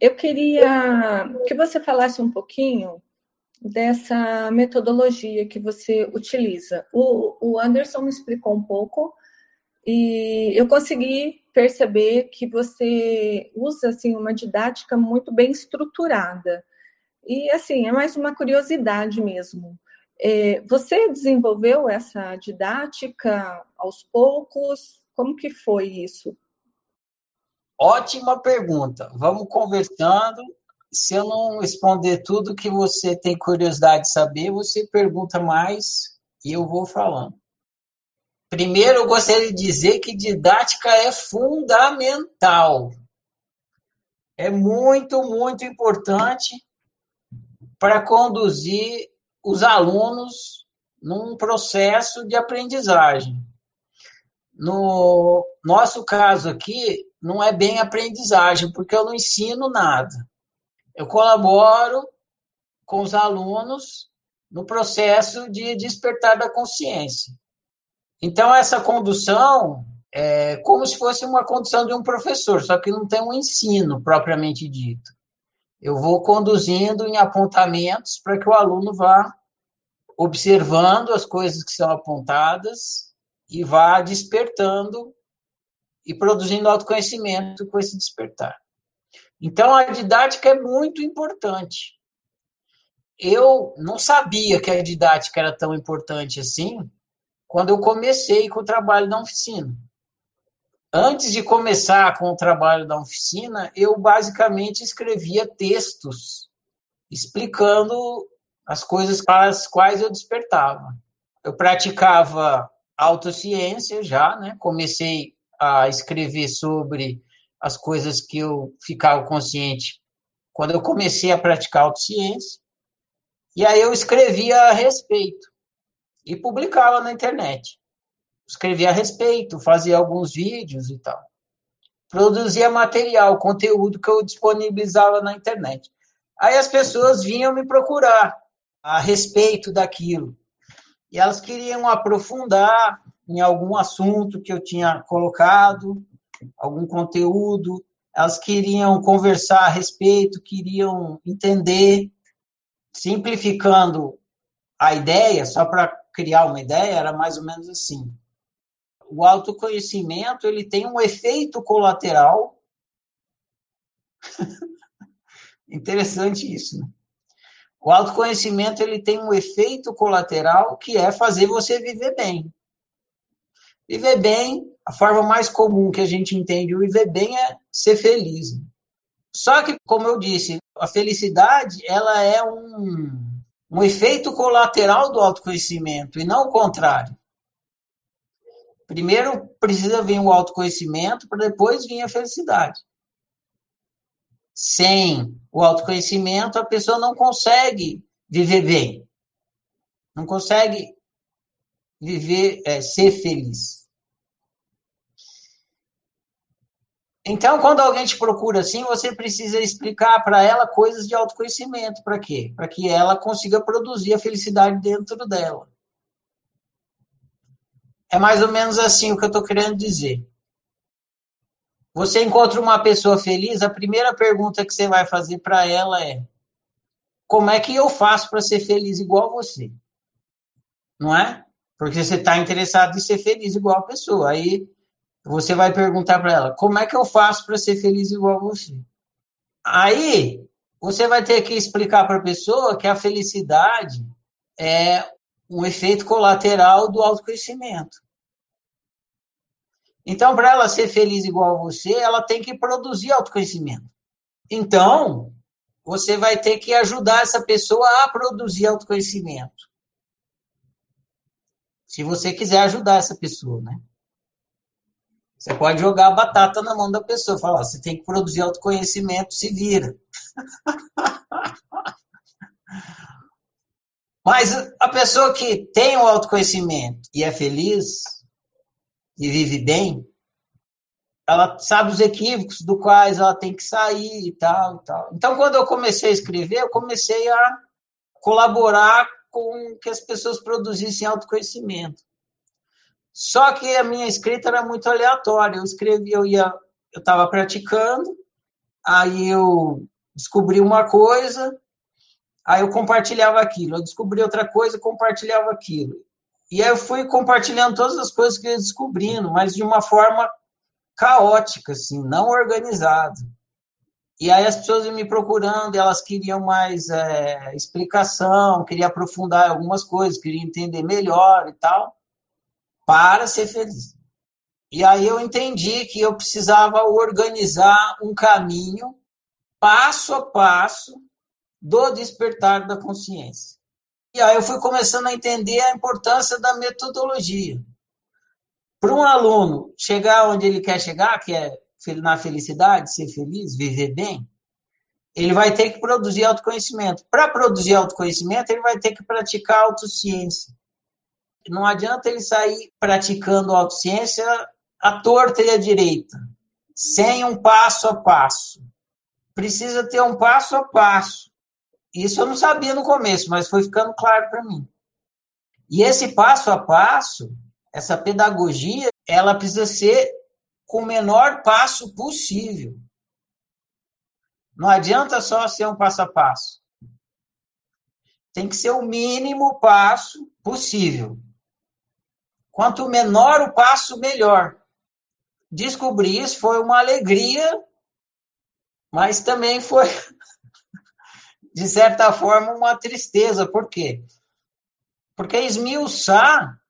eu queria que você falasse um pouquinho dessa metodologia que você utiliza. O, o Anderson me explicou um pouco e eu consegui perceber que você usa assim uma didática muito bem estruturada. E assim, é mais uma curiosidade mesmo. É, você desenvolveu essa didática aos poucos? Como que foi isso? Ótima pergunta. Vamos conversando. Se eu não responder tudo que você tem curiosidade de saber, você pergunta mais e eu vou falando. Primeiro, eu gostaria de dizer que didática é fundamental. É muito, muito importante para conduzir os alunos num processo de aprendizagem. No nosso caso aqui, não é bem aprendizagem, porque eu não ensino nada. Eu colaboro com os alunos no processo de despertar da consciência. Então, essa condução é como se fosse uma condução de um professor, só que não tem um ensino propriamente dito. Eu vou conduzindo em apontamentos para que o aluno vá observando as coisas que são apontadas e vá despertando e produzindo autoconhecimento com esse despertar. Então, a didática é muito importante. Eu não sabia que a didática era tão importante assim quando eu comecei com o trabalho da oficina. Antes de começar com o trabalho da oficina, eu basicamente escrevia textos explicando as coisas para as quais eu despertava. Eu praticava autociência já, né? Comecei a escrever sobre as coisas que eu ficava consciente quando eu comecei a praticar autociência. E aí eu escrevia a respeito e publicava na internet. Escrevia a respeito, fazia alguns vídeos e tal. Produzia material, conteúdo que eu disponibilizava na internet. Aí as pessoas vinham me procurar a respeito daquilo. E elas queriam aprofundar em algum assunto que eu tinha colocado, algum conteúdo, elas queriam conversar a respeito, queriam entender, simplificando a ideia, só para criar uma ideia, era mais ou menos assim. O autoconhecimento ele tem um efeito colateral. Interessante isso, né? O autoconhecimento ele tem um efeito colateral que é fazer você viver bem. Viver bem, a forma mais comum que a gente entende o viver bem é ser feliz. Só que, como eu disse, a felicidade ela é um, um efeito colateral do autoconhecimento e não o contrário. Primeiro precisa vir o autoconhecimento para depois vir a felicidade. Sem o autoconhecimento, a pessoa não consegue viver bem. Não consegue viver, é, ser feliz. Então, quando alguém te procura assim, você precisa explicar para ela coisas de autoconhecimento. Para quê? Para que ela consiga produzir a felicidade dentro dela. É mais ou menos assim o que eu estou querendo dizer. Você encontra uma pessoa feliz, a primeira pergunta que você vai fazer para ela é: como é que eu faço para ser feliz igual você? Não é? Porque você está interessado em ser feliz igual a pessoa. Aí você vai perguntar para ela: como é que eu faço para ser feliz igual a você? Aí você vai ter que explicar para a pessoa que a felicidade é um efeito colateral do autoconhecimento. Então, para ela ser feliz igual a você, ela tem que produzir autoconhecimento. Então, você vai ter que ajudar essa pessoa a produzir autoconhecimento. Se você quiser ajudar essa pessoa, né? Você pode jogar a batata na mão da pessoa, falar, você tem que produzir autoconhecimento, se vira. Mas a pessoa que tem o autoconhecimento e é feliz e vive bem, ela sabe os equívocos do quais ela tem que sair e tal, e tal. Então, quando eu comecei a escrever, eu comecei a colaborar com que as pessoas produzissem autoconhecimento. Só que a minha escrita era muito aleatória. Eu escrevia, eu ia, eu estava praticando, aí eu descobri uma coisa, aí eu compartilhava aquilo. Eu descobri outra coisa, compartilhava aquilo. E aí eu fui compartilhando todas as coisas que eu ia descobrindo, mas de uma forma caótica, assim, não organizada. E aí as pessoas me procurando, elas queriam mais é, explicação, queriam aprofundar algumas coisas, queriam entender melhor e tal, para ser feliz. E aí eu entendi que eu precisava organizar um caminho passo a passo do despertar da consciência. E aí eu fui começando a entender a importância da metodologia. Para um aluno chegar onde ele quer chegar, que é na felicidade, ser feliz, viver bem, ele vai ter que produzir autoconhecimento. Para produzir autoconhecimento, ele vai ter que praticar autociência. Não adianta ele sair praticando autociência à torta e à direita, sem um passo a passo. Precisa ter um passo a passo. Isso eu não sabia no começo, mas foi ficando claro para mim. E esse passo a passo, essa pedagogia, ela precisa ser com o menor passo possível. Não adianta só ser um passo a passo. Tem que ser o mínimo passo possível. Quanto menor o passo, melhor. Descobrir isso foi uma alegria, mas também foi, de certa forma, uma tristeza. Por quê? Porque esmiuçar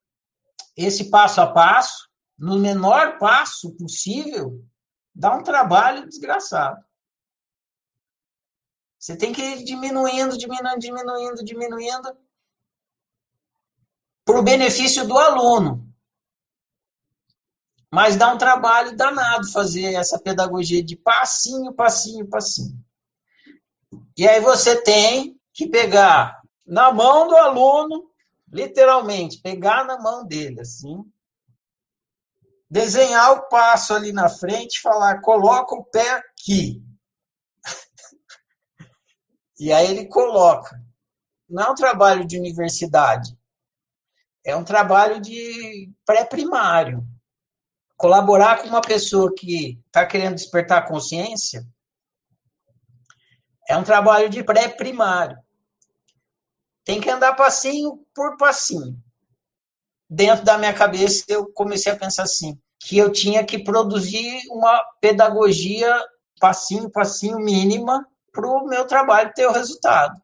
esse passo a passo, no menor passo possível, dá um trabalho desgraçado. Você tem que ir diminuindo, diminuindo, diminuindo, diminuindo, para o benefício do aluno. Mas dá um trabalho danado fazer essa pedagogia de passinho, passinho, passinho. E aí você tem que pegar na mão do aluno, literalmente, pegar na mão dele, assim, desenhar o passo ali na frente, falar, coloca o pé aqui. e aí ele coloca. Não é um trabalho de universidade, é um trabalho de pré-primário. Colaborar com uma pessoa que está querendo despertar consciência é um trabalho de pré-primário. Tem que andar passinho por passinho. Dentro da minha cabeça, eu comecei a pensar assim: que eu tinha que produzir uma pedagogia passinho, passinho mínima para o meu trabalho ter o resultado.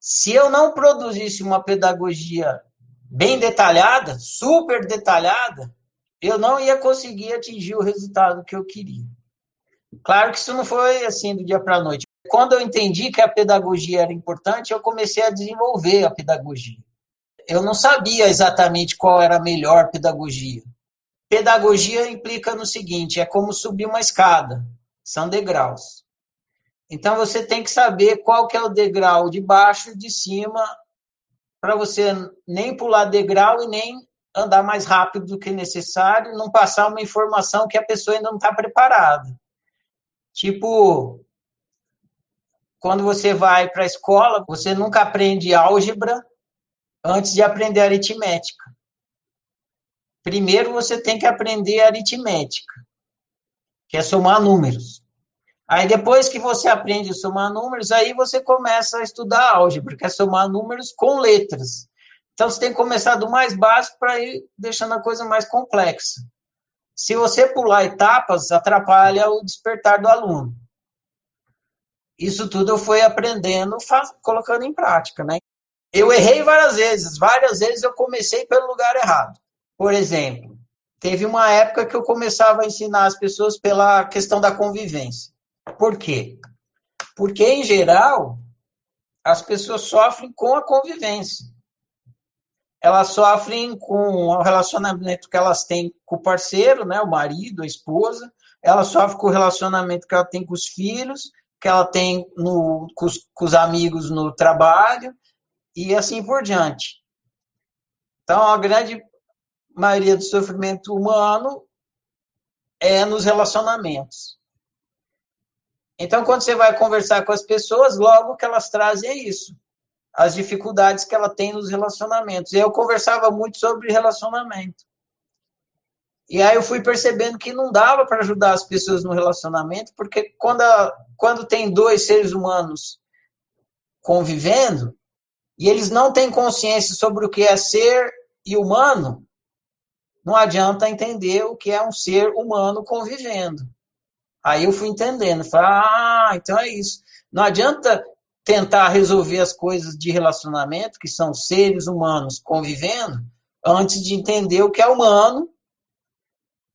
Se eu não produzisse uma pedagogia bem detalhada, super detalhada, eu não ia conseguir atingir o resultado que eu queria. Claro que isso não foi assim do dia para a noite. Quando eu entendi que a pedagogia era importante, eu comecei a desenvolver a pedagogia. Eu não sabia exatamente qual era a melhor pedagogia. Pedagogia implica no seguinte: é como subir uma escada, são degraus. Então você tem que saber qual que é o degrau de baixo de cima para você nem pular degrau e nem andar mais rápido do que necessário, não passar uma informação que a pessoa ainda não está preparada. Tipo, quando você vai para a escola, você nunca aprende álgebra antes de aprender aritmética. Primeiro você tem que aprender aritmética, que é somar números. Aí depois que você aprende a somar números, aí você começa a estudar álgebra, que é somar números com letras. Então você tem que começar do mais básico para ir deixando a coisa mais complexa. Se você pular etapas, atrapalha o despertar do aluno. Isso tudo eu fui aprendendo, colocando em prática, né? Eu errei várias vezes, várias vezes eu comecei pelo lugar errado. Por exemplo, teve uma época que eu começava a ensinar as pessoas pela questão da convivência. Por quê? Porque, em geral, as pessoas sofrem com a convivência. Elas sofrem com o relacionamento que elas têm com o parceiro, né, o marido, a esposa. Elas sofrem com o relacionamento que ela tem com os filhos, que ela tem no, com, os, com os amigos no trabalho, e assim por diante. Então, a grande maioria do sofrimento humano é nos relacionamentos. Então, quando você vai conversar com as pessoas, logo que elas trazem é isso. As dificuldades que ela tem nos relacionamentos. Eu conversava muito sobre relacionamento. E aí eu fui percebendo que não dava para ajudar as pessoas no relacionamento, porque quando, a, quando tem dois seres humanos convivendo, e eles não têm consciência sobre o que é ser e humano, não adianta entender o que é um ser humano convivendo. Aí eu fui entendendo, falei, ah, então é isso. Não adianta tentar resolver as coisas de relacionamento, que são seres humanos convivendo, antes de entender o que é humano.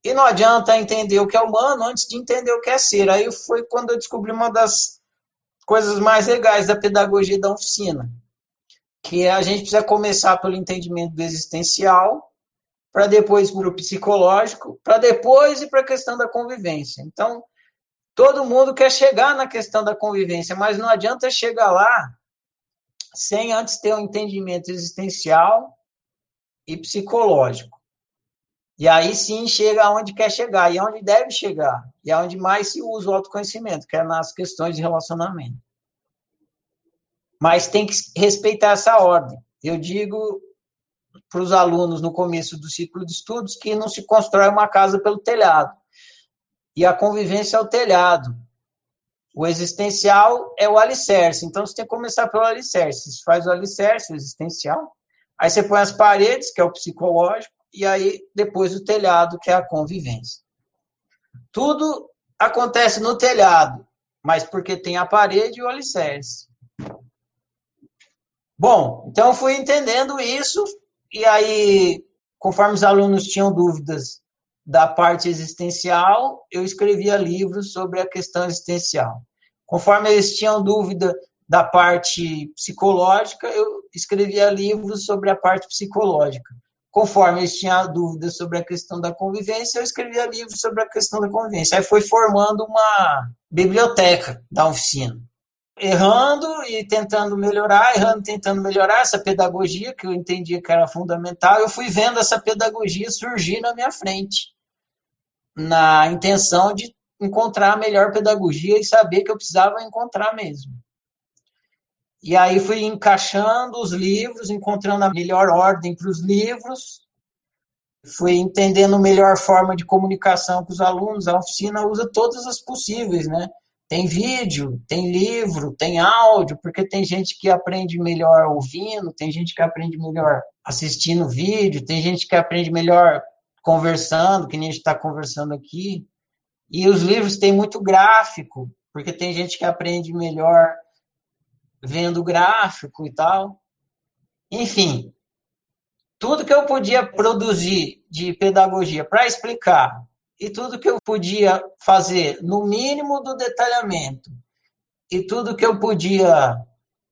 E não adianta entender o que é humano antes de entender o que é ser. Aí foi quando eu descobri uma das coisas mais legais da pedagogia da oficina, que é a gente precisa começar pelo entendimento do existencial, para depois para o psicológico, para depois ir para a questão da convivência. Então, Todo mundo quer chegar na questão da convivência, mas não adianta chegar lá sem antes ter um entendimento existencial e psicológico. E aí sim chega aonde quer chegar, e aonde deve chegar, e aonde mais se usa o autoconhecimento, que é nas questões de relacionamento. Mas tem que respeitar essa ordem. Eu digo para os alunos no começo do ciclo de estudos que não se constrói uma casa pelo telhado e a convivência é o telhado. O existencial é o alicerce. Então, você tem que começar pelo alicerce. Você faz o alicerce, o existencial. Aí você põe as paredes, que é o psicológico, e aí depois o telhado, que é a convivência. Tudo acontece no telhado, mas porque tem a parede e o alicerce. Bom, então fui entendendo isso, e aí, conforme os alunos tinham dúvidas da parte existencial, eu escrevia livros sobre a questão existencial. Conforme eles tinham dúvida da parte psicológica, eu escrevia livros sobre a parte psicológica. Conforme eles tinham dúvidas sobre a questão da convivência, eu escrevia livros sobre a questão da convivência. Aí foi formando uma biblioteca da oficina. Errando e tentando melhorar, errando e tentando melhorar essa pedagogia que eu entendia que era fundamental, eu fui vendo essa pedagogia surgir na minha frente na intenção de encontrar a melhor pedagogia e saber que eu precisava encontrar mesmo. E aí fui encaixando os livros, encontrando a melhor ordem para os livros, fui entendendo a melhor forma de comunicação com os alunos. A oficina usa todas as possíveis, né? Tem vídeo, tem livro, tem áudio, porque tem gente que aprende melhor ouvindo, tem gente que aprende melhor assistindo vídeo, tem gente que aprende melhor conversando, que nem a gente está conversando aqui. E os livros têm muito gráfico, porque tem gente que aprende melhor vendo gráfico e tal. Enfim, tudo que eu podia produzir de pedagogia para explicar e tudo que eu podia fazer no mínimo do detalhamento e tudo que eu podia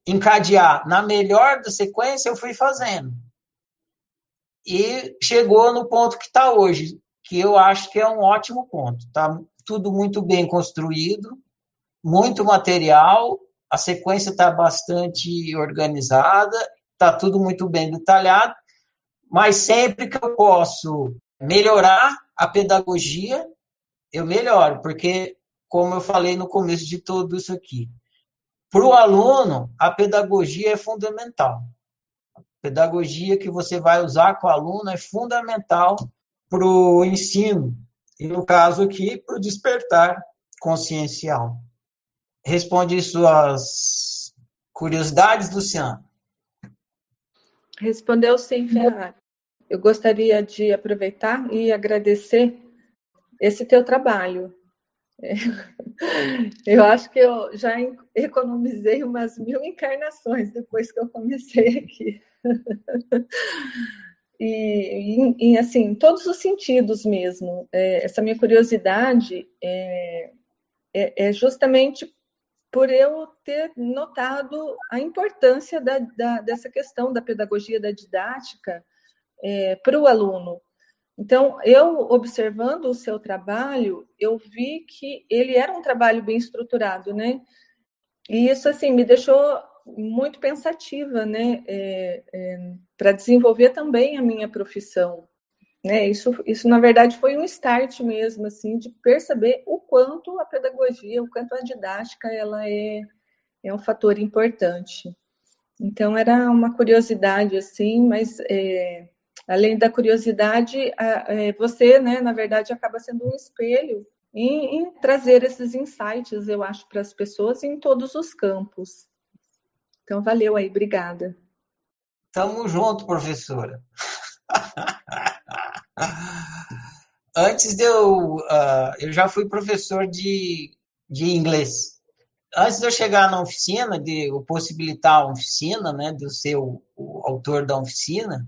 encadear na melhor da sequência, eu fui fazendo e chegou no ponto que está hoje, que eu acho que é um ótimo ponto. Está tudo muito bem construído, muito material, a sequência está bastante organizada, está tudo muito bem detalhado, mas sempre que eu posso melhorar a pedagogia, eu melhoro, porque, como eu falei no começo de tudo isso aqui, para o aluno, a pedagogia é fundamental pedagogia que você vai usar com o aluno é fundamental para o ensino, e no caso aqui, para o despertar consciencial. Responde suas curiosidades, Luciano. Respondeu sim, Ferrari. Eu gostaria de aproveitar e agradecer esse teu trabalho. Eu acho que eu já economizei umas mil encarnações depois que eu comecei aqui. e, e, assim, em todos os sentidos mesmo. É, essa minha curiosidade é, é, é, justamente por eu ter notado a importância da, da, dessa questão da pedagogia da didática é, para o aluno. Então, eu observando o seu trabalho, eu vi que ele era um trabalho bem estruturado, né? E isso, assim, me deixou muito pensativa, né, é, é, para desenvolver também a minha profissão. Né? Isso, isso, na verdade, foi um start mesmo, assim, de perceber o quanto a pedagogia, o quanto a didática, ela é, é um fator importante. Então, era uma curiosidade, assim, mas é, além da curiosidade, é, você, né, na verdade, acaba sendo um espelho em, em trazer esses insights, eu acho, para as pessoas em todos os campos. Então, valeu aí, obrigada. Tamo junto, professora. Antes de eu. Uh, eu já fui professor de, de inglês. Antes de eu chegar na oficina, de eu possibilitar a oficina, né, de eu ser o, o autor da oficina,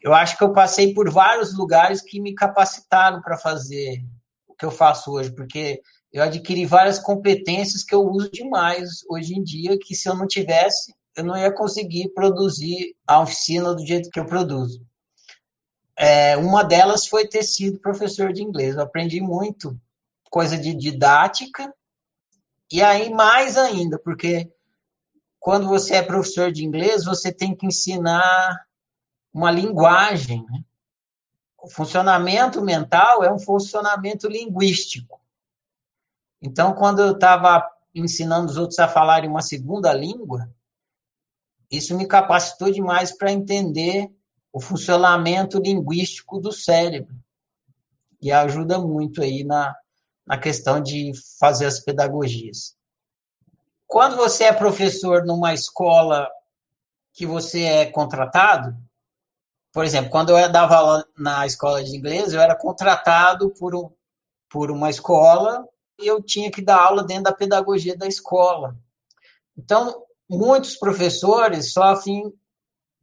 eu acho que eu passei por vários lugares que me capacitaram para fazer o que eu faço hoje, porque eu adquiri várias competências que eu uso demais hoje em dia, que se eu não tivesse, eu não ia conseguir produzir a oficina do jeito que eu produzo. É, uma delas foi ter sido professor de inglês. Eu aprendi muito coisa de didática, e aí mais ainda, porque quando você é professor de inglês, você tem que ensinar uma linguagem. Né? O funcionamento mental é um funcionamento linguístico. Então, quando eu estava ensinando os outros a falarem uma segunda língua, isso me capacitou demais para entender o funcionamento linguístico do cérebro. E ajuda muito aí na, na questão de fazer as pedagogias. Quando você é professor numa escola que você é contratado, por exemplo, quando eu dava aula na escola de inglês, eu era contratado por, um, por uma escola eu tinha que dar aula dentro da pedagogia da escola. Então, muitos professores sofrem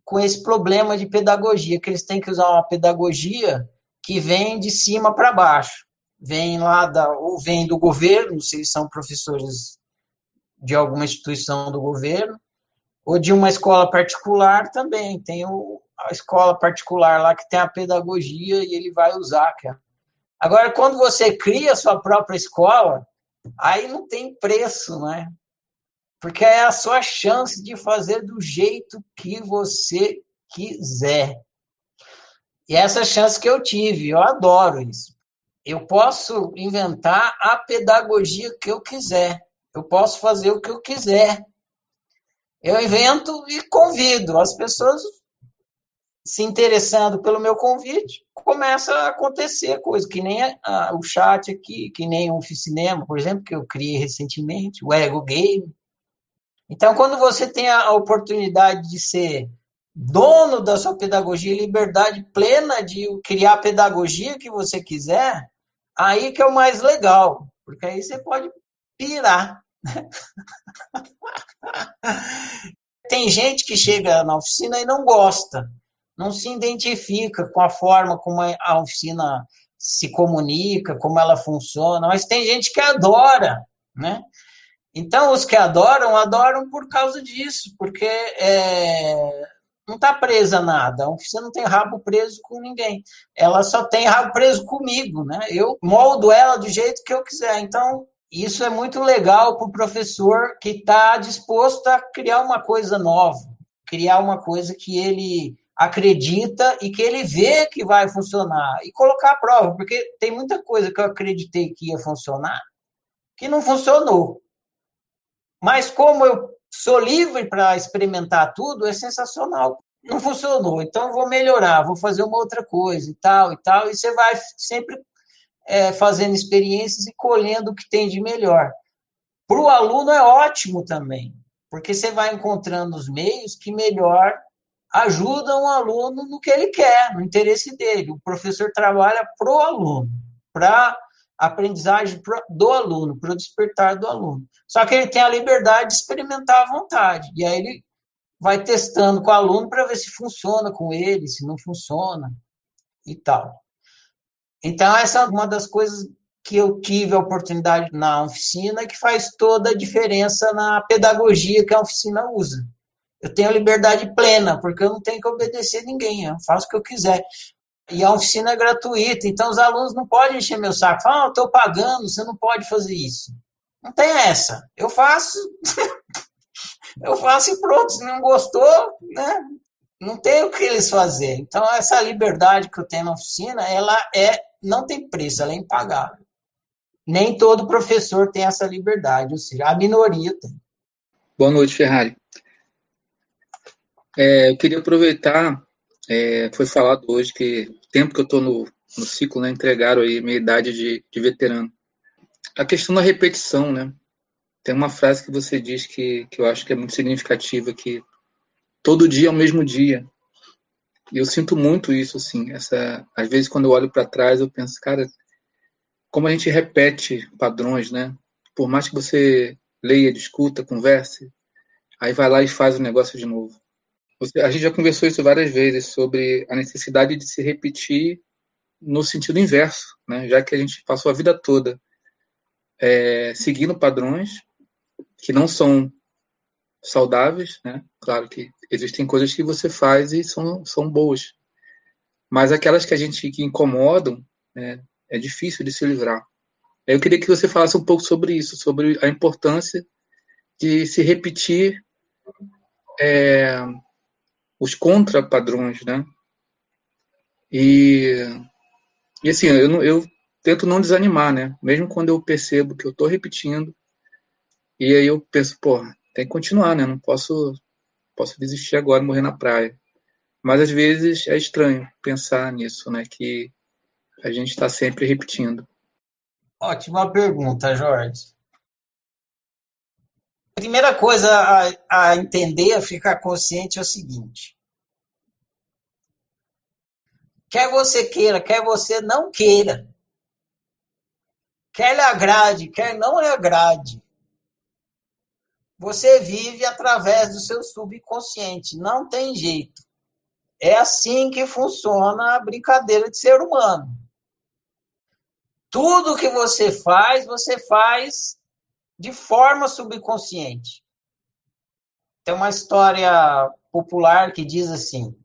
com esse problema de pedagogia, que eles têm que usar uma pedagogia que vem de cima para baixo. Vem lá da, ou vem do governo, se são professores de alguma instituição do governo, ou de uma escola particular também. Tem o, a escola particular lá que tem a pedagogia e ele vai usar. É. Agora, quando você cria a sua própria escola, aí não tem preço, né? porque é a sua chance de fazer do jeito que você quiser. E essa chance que eu tive, eu adoro isso. Eu posso inventar a pedagogia que eu quiser. Eu posso fazer o que eu quiser. Eu invento e convido. As pessoas se interessando pelo meu convite, começa a acontecer coisa, que nem a, a, o chat aqui, que nem o Cinema, por exemplo, que eu criei recentemente, o Ego Game. Então, quando você tem a oportunidade de ser dono da sua pedagogia, liberdade plena de criar a pedagogia que você quiser, aí que é o mais legal, porque aí você pode pirar. Tem gente que chega na oficina e não gosta, não se identifica com a forma como a oficina se comunica, como ela funciona, mas tem gente que adora, né? Então, os que adoram, adoram por causa disso, porque é, não está presa a nada. A oficina não tem rabo preso com ninguém. Ela só tem rabo preso comigo, né? Eu moldo ela do jeito que eu quiser. Então, isso é muito legal para o professor que está disposto a criar uma coisa nova, criar uma coisa que ele acredita e que ele vê que vai funcionar e colocar à prova, porque tem muita coisa que eu acreditei que ia funcionar que não funcionou. Mas como eu sou livre para experimentar tudo, é sensacional. Não funcionou, então vou melhorar, vou fazer uma outra coisa e tal e tal. E você vai sempre é, fazendo experiências e colhendo o que tem de melhor. Para o aluno é ótimo também, porque você vai encontrando os meios que melhor ajudam o aluno no que ele quer, no interesse dele. O professor trabalha para o aluno, para aprendizagem do aluno, para o despertar do aluno. Só que ele tem a liberdade de experimentar à vontade. E aí ele vai testando com o aluno para ver se funciona com ele, se não funciona e tal. Então, essa é uma das coisas que eu tive a oportunidade na oficina que faz toda a diferença na pedagogia que a oficina usa. Eu tenho liberdade plena, porque eu não tenho que obedecer ninguém, eu faço o que eu quiser. E a oficina é gratuita, então os alunos não podem encher meu saco. Falam, ah, estou pagando, você não pode fazer isso. Não tem essa. Eu faço, eu faço e pronto. Se não gostou, né? Não tem o que eles fazer. Então, essa liberdade que eu tenho na oficina, ela é, não tem preço, ela é impagável. Nem todo professor tem essa liberdade, ou seja, a minoria tem. Boa noite, Ferrari. É, eu queria aproveitar É, foi falado hoje que tempo que eu estou no, no ciclo, né, entregaram aí minha idade de, de veterano. A questão da repetição, né? Tem uma frase que você diz que, que eu acho que é muito significativa, que todo dia é o mesmo dia. E eu sinto muito isso, assim. Essa, às vezes, quando eu olho para trás, eu penso, cara, como a gente repete padrões, né? Por mais que você leia, discuta, converse, aí vai lá e faz o negócio de novo. A gente já conversou isso várias vezes sobre a necessidade de se repetir no sentido inverso, né? Já que a gente passou a vida toda é, seguindo padrões que não são saudáveis, né? Claro que existem coisas que você faz e são, são boas, mas aquelas que a gente que incomodam, né, é difícil de se livrar. Eu queria que você falasse um pouco sobre isso, sobre a importância de se repetir é, os contrapadrões, né? E, e assim, eu, eu tento não desanimar, né? Mesmo quando eu percebo que eu estou repetindo, e aí eu penso, pô, tem que continuar, né? Não posso, posso desistir agora, morrer na praia. Mas às vezes é estranho pensar nisso, né? Que a gente está sempre repetindo. Ótima pergunta, Jorge. Primeira coisa a, a entender, a ficar consciente é o seguinte: quer você queira, quer você não queira, quer lhe agrade, quer não lhe agrade, você vive através do seu subconsciente, não tem jeito. É assim que funciona a brincadeira de ser humano. Tudo que você faz, você faz de forma subconsciente. Tem uma história popular que diz assim: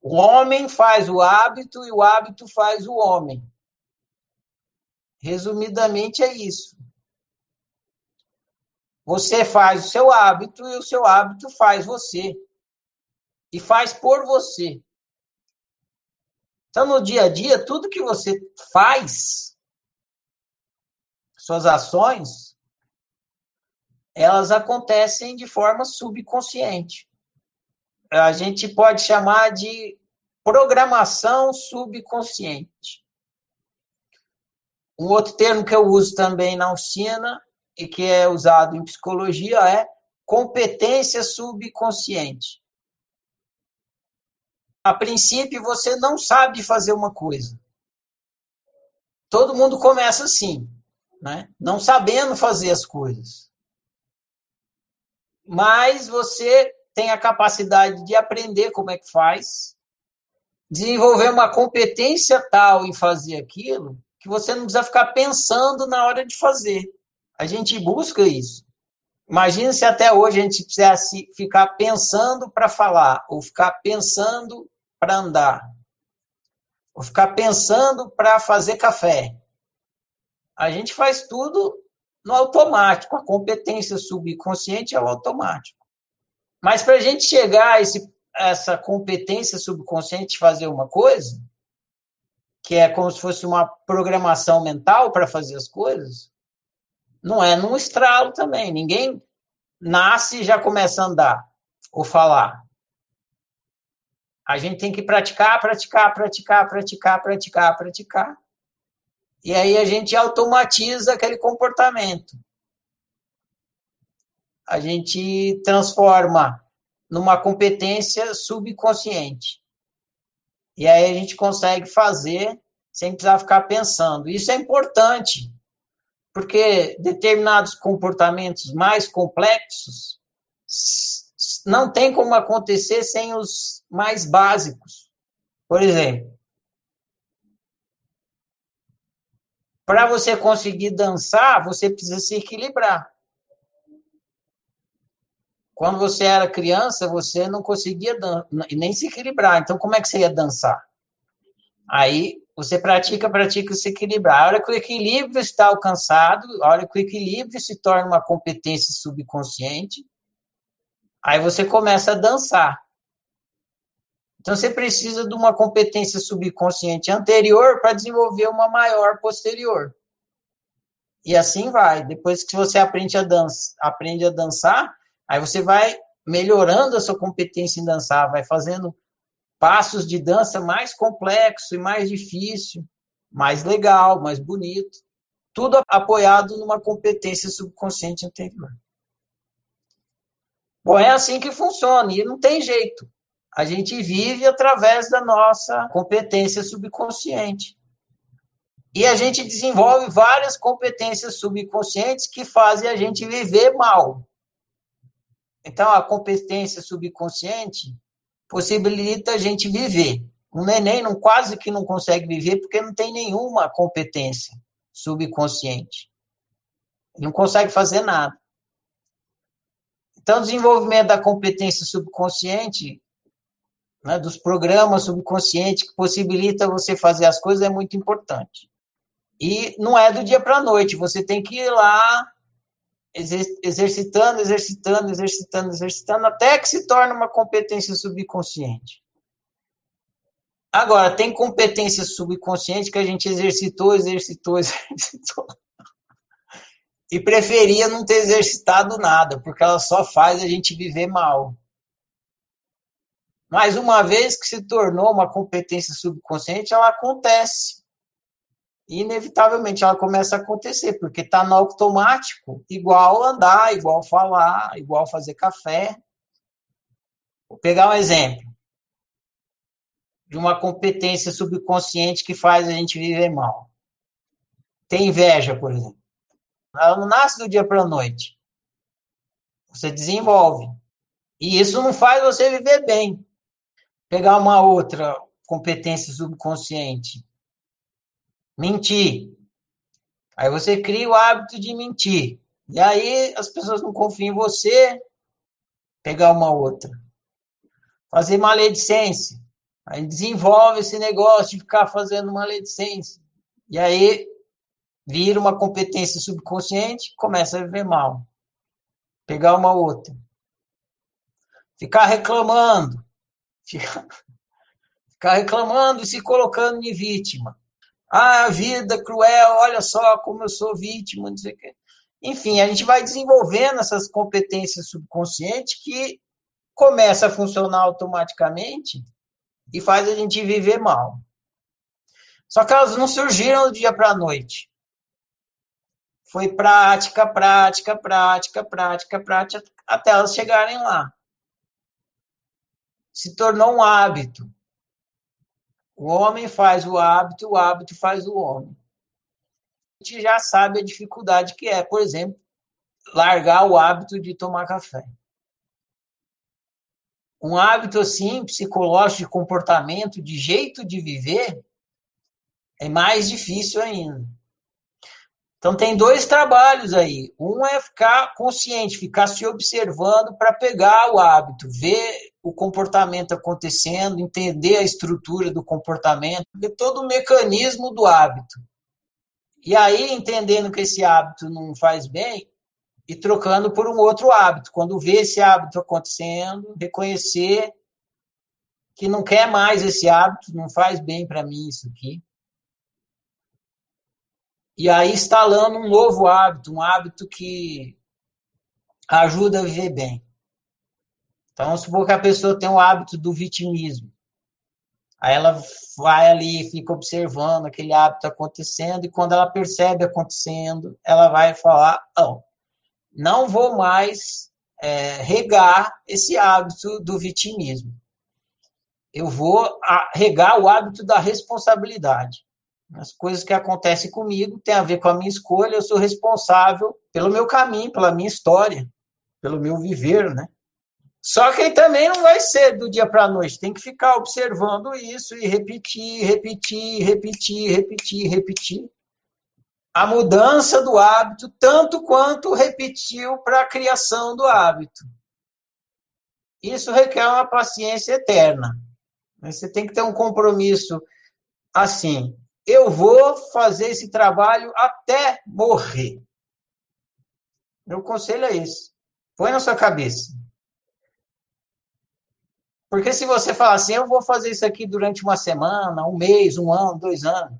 o homem faz o hábito e o hábito faz o homem. Resumidamente é isso. Você faz o seu hábito e o seu hábito faz você. E faz por você. Então, no dia a dia, tudo que você faz, suas ações, elas acontecem de forma subconsciente. A gente pode chamar de programação subconsciente. Um outro termo que eu uso também na oficina e que é usado em psicologia é competência subconsciente a princípio você não sabe fazer uma coisa. Todo mundo começa assim, né? não sabendo fazer as coisas. Mas você tem a capacidade de aprender como é que faz, desenvolver uma competência tal em fazer aquilo, que você não precisa ficar pensando na hora de fazer. A gente busca isso. Imagina se até hoje a gente precisasse ficar pensando para falar, ou ficar pensando para andar, ou ficar pensando para fazer café. A gente faz tudo no automático, a competência subconsciente é o automático. Mas para a gente chegar a esse, essa competência subconsciente de fazer uma coisa, que é como se fosse uma programação mental para fazer as coisas, não é num estralo também. Ninguém nasce e já começa a andar ou falar. A gente tem que praticar, praticar, praticar, praticar, praticar, praticar. E aí a gente automatiza aquele comportamento. A gente transforma numa competência subconsciente. E aí a gente consegue fazer sem precisar ficar pensando. Isso é importante, porque determinados comportamentos mais complexos não tem como acontecer sem os mais básicos. Por exemplo, para você conseguir dançar, você precisa se equilibrar. Quando você era criança, você não conseguia nem se equilibrar. Então, como é que você ia dançar? Aí você pratica, pratica se equilibrar. A hora que o equilíbrio está alcançado, a hora que o equilíbrio se torna uma competência subconsciente, Aí você começa a dançar. Então você precisa de uma competência subconsciente anterior para desenvolver uma maior posterior. E assim vai. Depois que você aprende a, dança, aprende a dançar, aí você vai melhorando a sua competência em dançar, vai fazendo passos de dança mais complexo e mais difícil, mais legal, mais bonito. Tudo apoiado numa competência subconsciente anterior. Bom, é assim que funciona e não tem jeito. A gente vive através da nossa competência subconsciente. E a gente desenvolve várias competências subconscientes que fazem a gente viver mal. Então, a competência subconsciente possibilita a gente viver. Um neném não, quase que não consegue viver porque não tem nenhuma competência subconsciente. Não consegue fazer nada. Então, o desenvolvimento da competência subconsciente, né, dos programas subconscientes que possibilita você fazer as coisas é muito importante. E não é do dia para a noite, você tem que ir lá exercitando, exercitando, exercitando, exercitando, até que se torne uma competência subconsciente. Agora, tem competência subconsciente que a gente exercitou, exercitou, exercitou. E preferia não ter exercitado nada, porque ela só faz a gente viver mal. Mas uma vez que se tornou uma competência subconsciente, ela acontece inevitavelmente ela começa a acontecer, porque está no automático, igual andar, igual falar, igual fazer café. Vou pegar um exemplo de uma competência subconsciente que faz a gente viver mal. Tem inveja, por exemplo. Ela não nasce do dia para a noite. Você desenvolve. E isso não faz você viver bem. Pegar uma outra competência subconsciente mentir. Aí você cria o hábito de mentir. E aí as pessoas não confiam em você, pegar uma outra. Fazer maledicência. Aí desenvolve esse negócio de ficar fazendo maledicência. E aí vira uma competência subconsciente, começa a viver mal. Pegar uma outra. Ficar reclamando. Ficar, reclamando e se colocando de vítima. Ah, a vida cruel, olha só como eu sou vítima, não sei o quê. Enfim, a gente vai desenvolvendo essas competências subconscientes que começa a funcionar automaticamente e faz a gente viver mal. Só que elas não surgiram do dia para a noite. Foi prática, prática, prática, prática, prática, até elas chegarem lá. Se tornou um hábito. O homem faz o hábito, o hábito faz o homem. A gente já sabe a dificuldade que é, por exemplo, largar o hábito de tomar café. Um hábito assim, psicológico, de comportamento, de jeito de viver, é mais difícil ainda. Então tem dois trabalhos aí. Um é ficar consciente, ficar se observando para pegar o hábito, ver o comportamento acontecendo, entender a estrutura do comportamento, ver todo o mecanismo do hábito. E aí, entendendo que esse hábito não faz bem, e trocando por um outro hábito. Quando vê esse hábito acontecendo, reconhecer que não quer mais esse hábito, não faz bem para mim isso aqui e aí instalando um novo hábito, um hábito que ajuda a viver bem. Então, vamos supor que a pessoa tem o hábito do vitimismo. Aí ela vai ali, fica observando aquele hábito acontecendo, e quando ela percebe acontecendo, ela vai falar: não, não vou mais é, regar esse hábito do vitimismo. Eu vou regar o hábito da responsabilidade. As coisas que acontecem comigo têm a ver com a minha escolha, eu sou responsável pelo meu caminho, pela minha história, pelo meu viver, né? Só que também não vai ser do dia para a noite, tem que ficar observando isso e repetir, repetir, repetir, repetir, repetir. A mudança do hábito, tanto quanto repetiu para a criação do hábito. Isso requer uma paciência eterna. Você tem que ter um compromisso assim eu vou fazer esse trabalho até morrer. Meu conselho é esse. Põe na sua cabeça. Porque se você falar assim, eu vou fazer isso aqui durante uma semana, um mês, um ano, dois anos,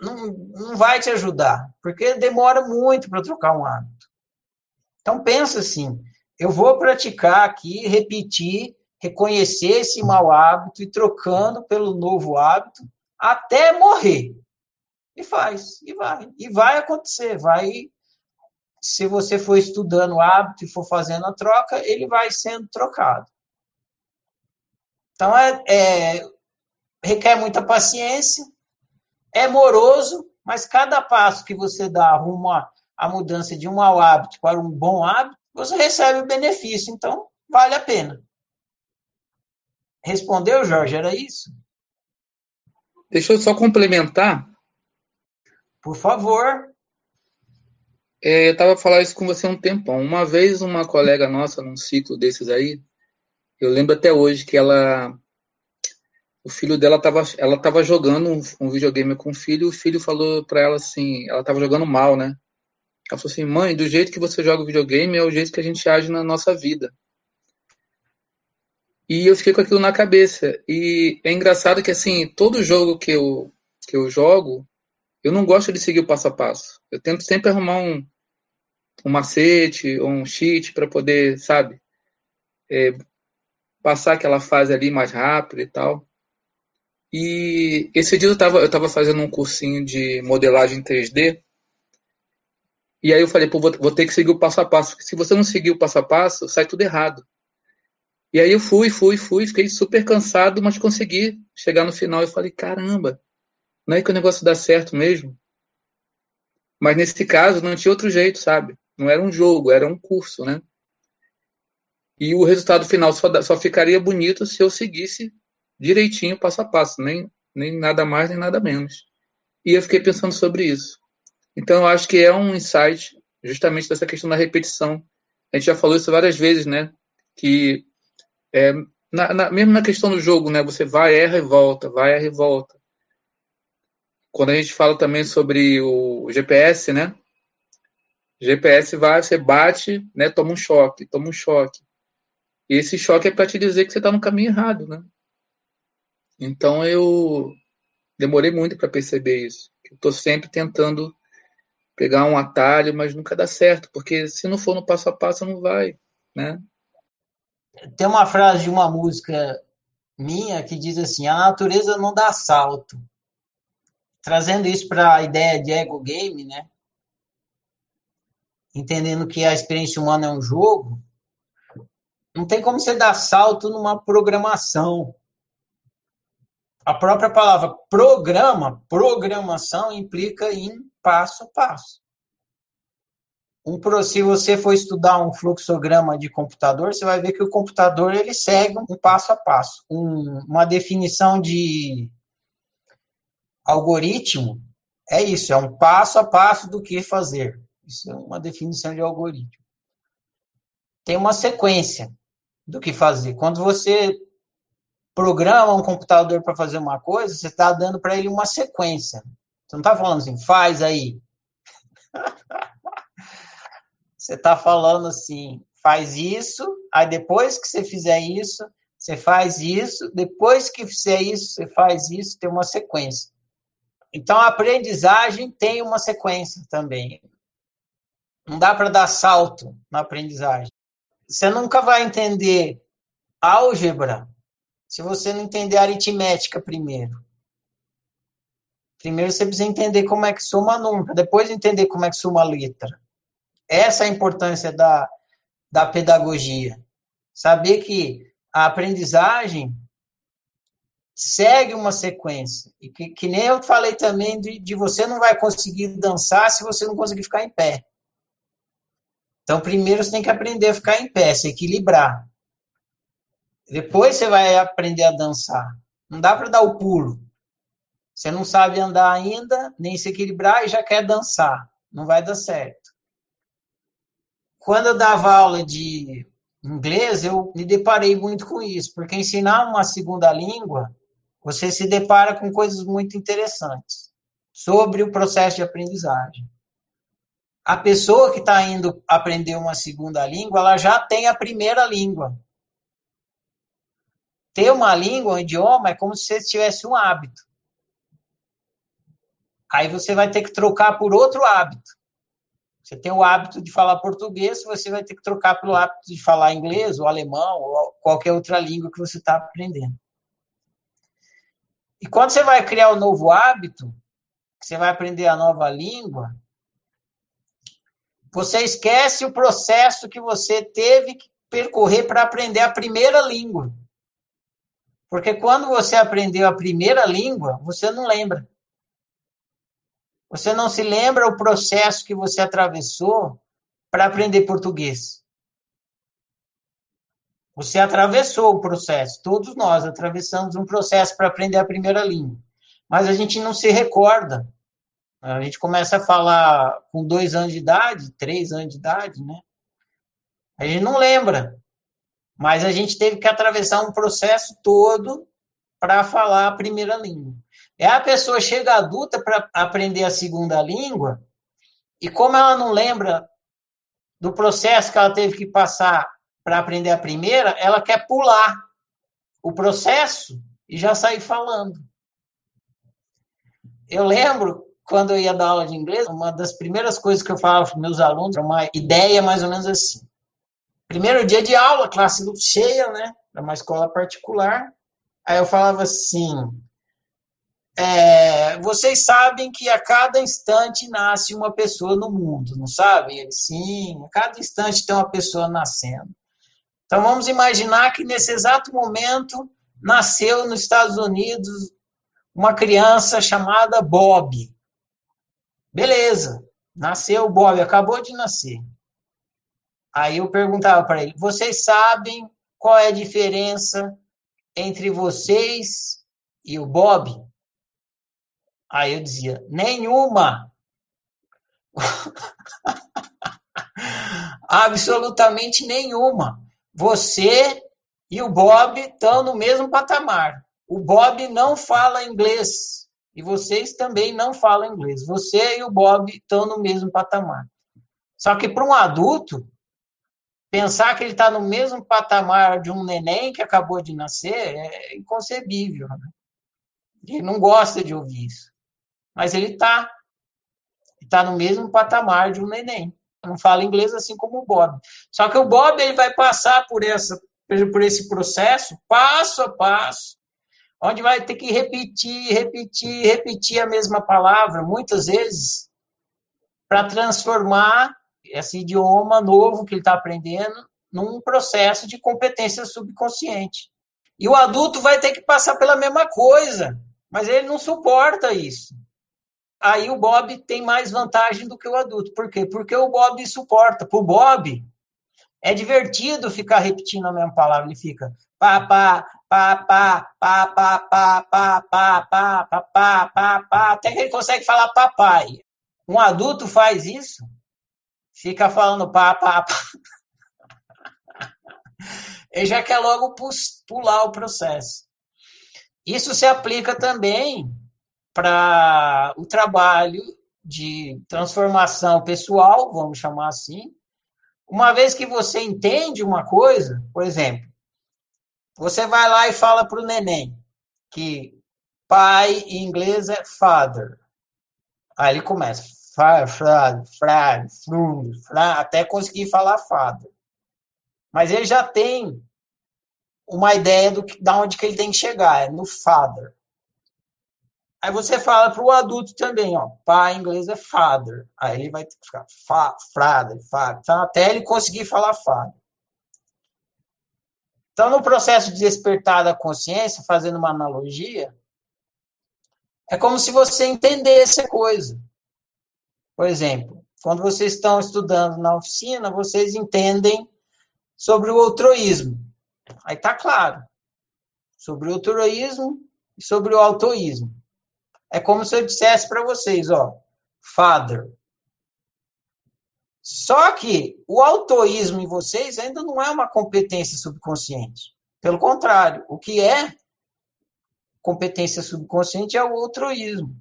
não, não vai te ajudar, porque demora muito para trocar um hábito. Então pensa assim, eu vou praticar aqui, repetir reconhecer esse mau hábito e trocando pelo novo hábito até morrer. E faz, e vai. E vai acontecer, vai. Se você for estudando o hábito e for fazendo a troca, ele vai sendo trocado. Então, é, é requer muita paciência, é moroso, mas cada passo que você dá rumo à, mudança de um mau hábito para um bom hábito, você recebe o benefício. Então, vale a pena. Respondeu, Jorge? Era isso? Deixa eu só complementar. Por favor. É, eu estava falando isso com você há um tempão. Uma vez, uma colega nossa, num ciclo desses aí, eu lembro até hoje que ela. O filho dela estava ela tava jogando um, um, videogame com o filho, e o filho falou para ela assim: ela estava jogando mal, né? Ela falou assim: mãe, do jeito que você joga o videogame é o jeito que a gente age na nossa vida. E eu fiquei com aquilo na cabeça. E é engraçado que, assim, todo jogo que eu, que eu jogo, eu não gosto de seguir o passo a passo. Eu tento sempre arrumar um, um macete ou um cheat para poder, sabe, é, passar aquela fase ali mais rápido e tal. E esse dia eu estava eu tava fazendo um cursinho de modelagem 3D. E aí eu falei, pô, vou, vou ter que seguir o passo a passo. Porque se você não seguir o passo a passo, sai tudo errado. E aí eu fui, fui, fui, fiquei super cansado, mas consegui chegar no final e falei, caramba, não é que o negócio dá certo mesmo? Mas nesse caso não tinha outro jeito, sabe? Não era um jogo, era um curso, né? E o resultado final só, só ficaria bonito se eu seguisse direitinho, passo a passo, nem, nem nada mais, nem nada menos. E eu fiquei pensando sobre isso. Então eu acho que é um insight justamente dessa questão da repetição. A gente já falou isso várias vezes, né? Que é, na, na, mesmo na questão do jogo, né? Você vai, erra e volta, vai, erra e volta. Quando a gente fala também sobre o GPS, né? GPS vai, você bate, né? Toma um choque, toma um choque. E esse choque é para te dizer que você está no caminho errado, né? Então eu demorei muito para perceber isso. Estou sempre tentando pegar um atalho, mas nunca dá certo, porque se não for no passo a passo, não vai, né? Tem uma frase de uma música minha que diz assim: a natureza não dá salto. Trazendo isso para a ideia de ego game, né? Entendendo que a experiência humana é um jogo, não tem como você dar salto numa programação. A própria palavra programa, programação, implica em passo a passo. Um, se você for estudar um fluxograma de computador, você vai ver que o computador ele segue um passo a passo. Um, uma definição de algoritmo é isso, é um passo a passo do que fazer. Isso é uma definição de algoritmo. Tem uma sequência do que fazer. Quando você programa um computador para fazer uma coisa, você está dando para ele uma sequência. Você não está falando assim, faz aí. Você está falando assim, faz isso, aí depois que você fizer isso, você faz isso, depois que fizer isso, você faz isso, tem uma sequência. Então, a aprendizagem tem uma sequência também. Não dá para dar salto na aprendizagem. Você nunca vai entender álgebra se você não entender aritmética primeiro. Primeiro você precisa entender como é que soma número, depois entender como é que soma letra. Essa é a importância da, da pedagogia. Saber que a aprendizagem segue uma sequência. E que, que nem eu falei também de, de você não vai conseguir dançar se você não conseguir ficar em pé. Então, primeiro você tem que aprender a ficar em pé, se equilibrar. Depois você vai aprender a dançar. Não dá para dar o pulo. Você não sabe andar ainda, nem se equilibrar e já quer dançar. Não vai dar certo quando eu dava aula de inglês, eu me deparei muito com isso, porque ensinar uma segunda língua, você se depara com coisas muito interessantes sobre o processo de aprendizagem. A pessoa que está indo aprender uma segunda língua, ela já tem a primeira língua. Ter uma língua, um idioma, é como se você tivesse um hábito. Aí você vai ter que trocar por outro hábito. Você tem o hábito de falar português, você vai ter que trocar pelo hábito de falar inglês, ou alemão, ou qualquer outra língua que você está aprendendo. E quando você vai criar um novo hábito, você vai aprender a nova língua, você esquece o processo que você teve que percorrer para aprender a primeira língua. Porque quando você aprendeu a primeira língua, você não lembra. Você não se lembra o processo que você atravessou para aprender português. Você atravessou o processo, todos nós atravessamos um processo para aprender a primeira língua. Mas a gente não se recorda a gente começa a falar com dois anos de idade, três anos de idade, né? A gente não lembra, mas a gente teve que atravessar um processo todo para falar a primeira língua. É a pessoa chega adulta para aprender a segunda língua, e como ela não lembra do processo que ela teve que passar para aprender a primeira, ela quer pular o processo e já sair falando. Eu lembro quando eu ia dar aula de inglês, uma das primeiras coisas que eu falava para meus alunos era uma ideia mais ou menos assim. Primeiro dia de aula, classe cheia, né? Era uma escola particular. Aí eu falava assim: é, vocês sabem que a cada instante nasce uma pessoa no mundo, não sabem? Sim, a cada instante tem uma pessoa nascendo. Então vamos imaginar que nesse exato momento nasceu nos Estados Unidos uma criança chamada Bob. Beleza, nasceu o Bob, acabou de nascer. Aí eu perguntava para ele: vocês sabem qual é a diferença entre vocês e o Bob? Aí eu dizia: nenhuma. Absolutamente nenhuma. Você e o Bob estão no mesmo patamar. O Bob não fala inglês e vocês também não falam inglês. Você e o Bob estão no mesmo patamar. Só que para um adulto, pensar que ele está no mesmo patamar de um neném que acabou de nascer é inconcebível. Né? Ele não gosta de ouvir isso. Mas ele está. Está no mesmo patamar de um neném. Não fala inglês assim como o Bob. Só que o Bob ele vai passar por, essa, por esse processo passo a passo onde vai ter que repetir, repetir, repetir a mesma palavra, muitas vezes, para transformar esse idioma novo que ele está aprendendo num processo de competência subconsciente. E o adulto vai ter que passar pela mesma coisa, mas ele não suporta isso. Aí o Bob tem mais vantagem do que o adulto. Por quê? Porque o Bob suporta. Para o Bob, é divertido ficar repetindo a mesma palavra. Ele fica pá, pá, pá, pá, pá, pá, pá, pá, pá, pá, pá, pá, pá, pá, até que ele consegue falar papai. Um adulto faz isso, fica falando pá, pá, pá. Ele já quer logo pular o processo. Isso se aplica também para o trabalho de transformação pessoal, vamos chamar assim. Uma vez que você entende uma coisa, por exemplo, você vai lá e fala para o neném que pai em inglês é father. Aí ele começa, father, father, até conseguir falar father. Mas ele já tem uma ideia do da onde que ele tem que chegar, é no father. Aí você fala para o adulto também, ó, pai em inglês é father. Aí ele vai ficar fa, father, father, até ele conseguir falar father. Então, no processo de despertar da consciência, fazendo uma analogia, é como se você entendesse a coisa. Por exemplo, quando vocês estão estudando na oficina, vocês entendem sobre o altruísmo. Aí está claro. Sobre o altruísmo e sobre o autoísmo. É como se eu dissesse para vocês, ó, father, só que o autoísmo em vocês ainda não é uma competência subconsciente. Pelo contrário, o que é competência subconsciente é o altruísmo.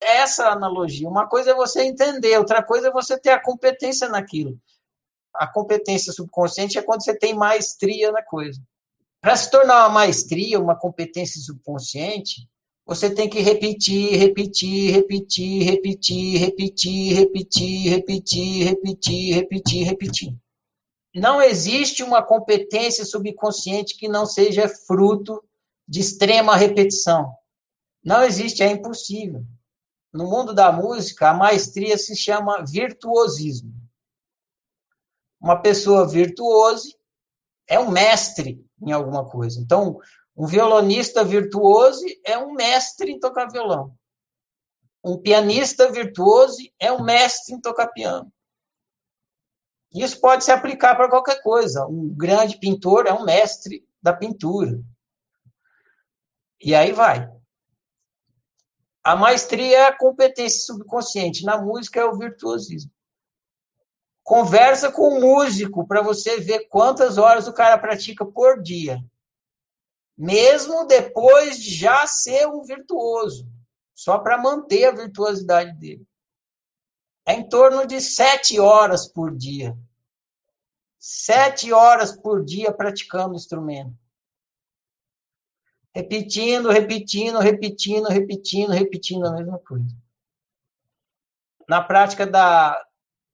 Essa analogia. Uma coisa é você entender, outra coisa é você ter a competência naquilo. A competência subconsciente é quando você tem maestria na coisa. Para se tornar uma maestria, uma competência subconsciente, Você tem que repetir, repetir, repetir, repetir, repetir, repetir, repetir, repetir, repetir, repetir. Não existe uma competência subconsciente que não seja fruto de extrema repetição. Não existe, é impossível. No mundo da música, a maestria se chama virtuosismo. Uma pessoa virtuosa é um mestre em alguma coisa. Então, um violonista virtuoso é um mestre em tocar violão. Um pianista virtuoso é um mestre em tocar piano. Isso pode se aplicar para qualquer coisa. Um grande pintor é um mestre da pintura. E aí vai. A maestria é a competência subconsciente. Na música é o virtuosismo. Conversa com o músico para você ver quantas horas o cara pratica por dia. Mesmo depois de já ser um virtuoso. Só para manter a virtuosidade dele. É em torno de sete horas por dia. Sete horas por dia praticando o instrumento. Repetindo, repetindo, repetindo, repetindo, repetindo a mesma coisa. Na prática da,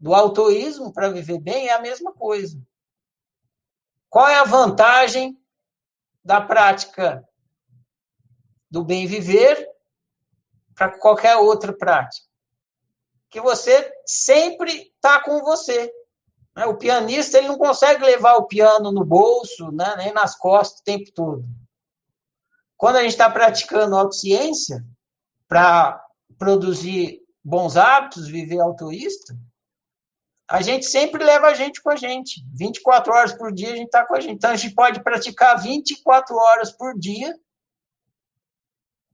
do autoísmo, para viver bem, é a mesma coisa. Qual é a vantagem da prática do bem viver para qualquer outra prática? Que você sempre está com você. Né? O pianista ele não consegue levar o piano no bolso, né? nem nas costas o tempo todo. Quando a gente está praticando autociência para produzir bons hábitos, viver autoísta, a gente sempre leva a gente com a gente. 24 horas por dia a gente está com a gente. Então a gente pode praticar 24 horas por dia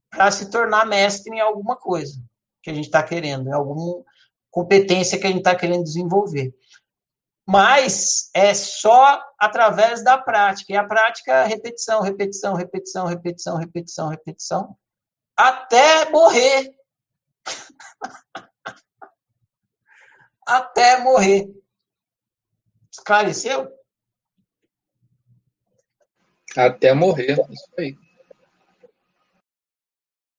para se tornar mestre em alguma coisa que a gente está querendo, em alguma competência que a gente está querendo desenvolver. Mas é só através da prática. E a prática é repetição, repetição, repetição, repetição, repetição, repetição, até morrer. até morrer. Esclareceu? Até morrer, isso aí.